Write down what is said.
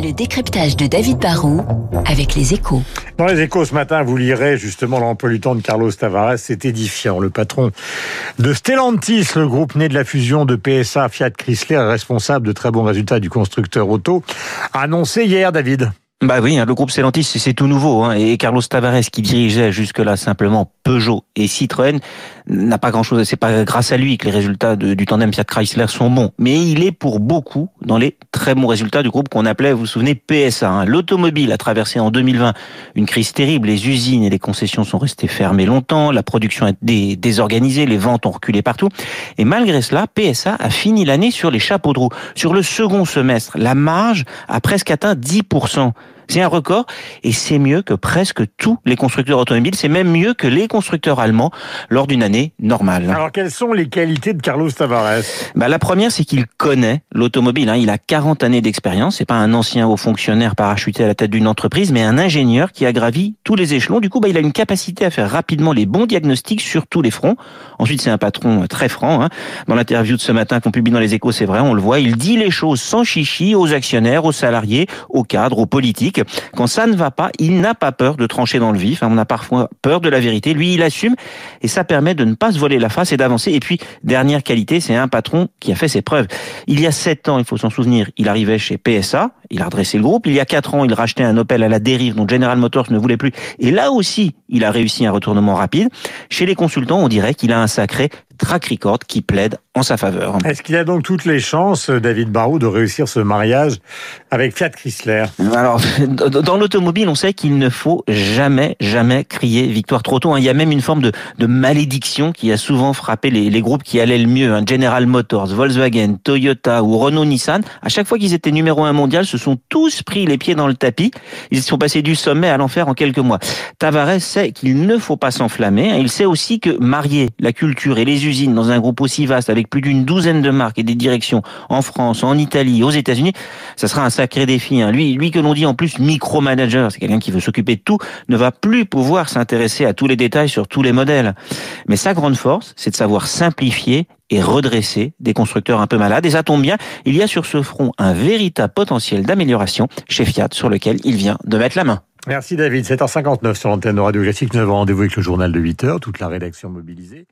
Le décryptage de David Barrault avec les échos. Dans les échos ce matin, vous lirez justement l'emploi du temps de Carlos Tavares, c'est édifiant. Le patron de Stellantis, le groupe né de la fusion de PSA Fiat Chrysler, responsable de très bons résultats du constructeur auto, a annoncé hier, David. Bah oui, hein, le groupe Stellantis, c'est tout nouveau. Hein, et Carlos Tavares, qui dirigeait jusque-là simplement Peugeot et Citroën, n'a pas grand-chose. C'est pas grâce à lui que les résultats du tandem Fiat Chrysler sont bons. Mais il est pour beaucoup dans les très bons résultats du groupe qu'on appelait, vous vous souvenez, PSA. Hein. L'automobile a traversé en 2020 une crise terrible. Les usines et les concessions sont restées fermées longtemps. La production est désorganisée. Les ventes ont reculé partout. Et malgré cela, PSA a fini l'année sur les chapeaux de roue. Sur le second semestre, la marge a presque atteint 10%. C'est un record et c'est mieux que presque tous les constructeurs automobiles. C'est même mieux que les constructeurs allemands lors d'une année normale. Alors quelles sont les qualités de Carlos Tavares? Bah, La première, c'est qu'il connaît l'automobile. Hein. Il a 40 années d'expérience. C'est pas un ancien haut fonctionnaire parachuté à la tête d'une entreprise, mais un ingénieur qui a gravi tous les échelons. Du coup, bah, il a une capacité à faire rapidement les bons diagnostics sur tous les fronts. Ensuite, c'est un patron très franc. Hein. Dans l'interview de ce matin qu'on publie dans les échos, c'est vrai, on le voit. Il dit les choses sans chichi aux actionnaires, aux salariés, aux cadres, aux politiques. Quand ça ne va pas, il n'a pas peur de trancher dans le vif. Hein. On a parfois peur de la vérité. Lui, il assume et ça permet de ne pas se voler la face et d'avancer. Et puis, dernière qualité, c'est un patron qui a fait ses preuves. Il y a sept ans, il faut s'en souvenir, il arrivait chez PSA, il a redressé le groupe. Il y a quatre ans, il rachetait un Opel à la dérive dont General Motors ne voulait plus. Et là aussi, il a réussi un retournement rapide. Chez les consultants, on dirait qu'il a un sacré track record qui plaide en sa faveur. Est-ce qu'il a donc toutes les chances, David Barrault, de réussir ce mariage avec Fiat Chrysler? Alors, dans l'automobile, on sait qu'il ne faut jamais, jamais crier victoire trop tôt. Hein. Il y a même une forme de, de malédiction qui a souvent frappé les, les, groupes qui allaient le mieux. Hein. General Motors, Volkswagen, Toyota ou Renault-Nissan. À chaque fois qu'ils étaient numéro un mondial, se sont tous pris les pieds dans le tapis. Ils sont passés du sommet à l'enfer en quelques mois. Tavares sait qu'il ne faut pas s'enflammer. Hein. Il sait aussi que marier la culture et les dans un groupe aussi vaste avec plus d'une douzaine de marques et des directions en France, en Italie, aux États-Unis, ça sera un sacré défi. Hein. Lui, lui que l'on dit en plus micromanager, c'est quelqu'un qui veut s'occuper de tout, ne va plus pouvoir s'intéresser à tous les détails sur tous les modèles. Mais sa grande force, c'est de savoir simplifier et redresser des constructeurs un peu malades. Et ça tombe bien, il y a sur ce front un véritable potentiel d'amélioration chez Fiat sur lequel il vient de mettre la main. Merci David. 7h59 sur l'antenne de Radio Classique. Nous avons rendez-vous avec le journal de 8h, toute la rédaction mobilisée.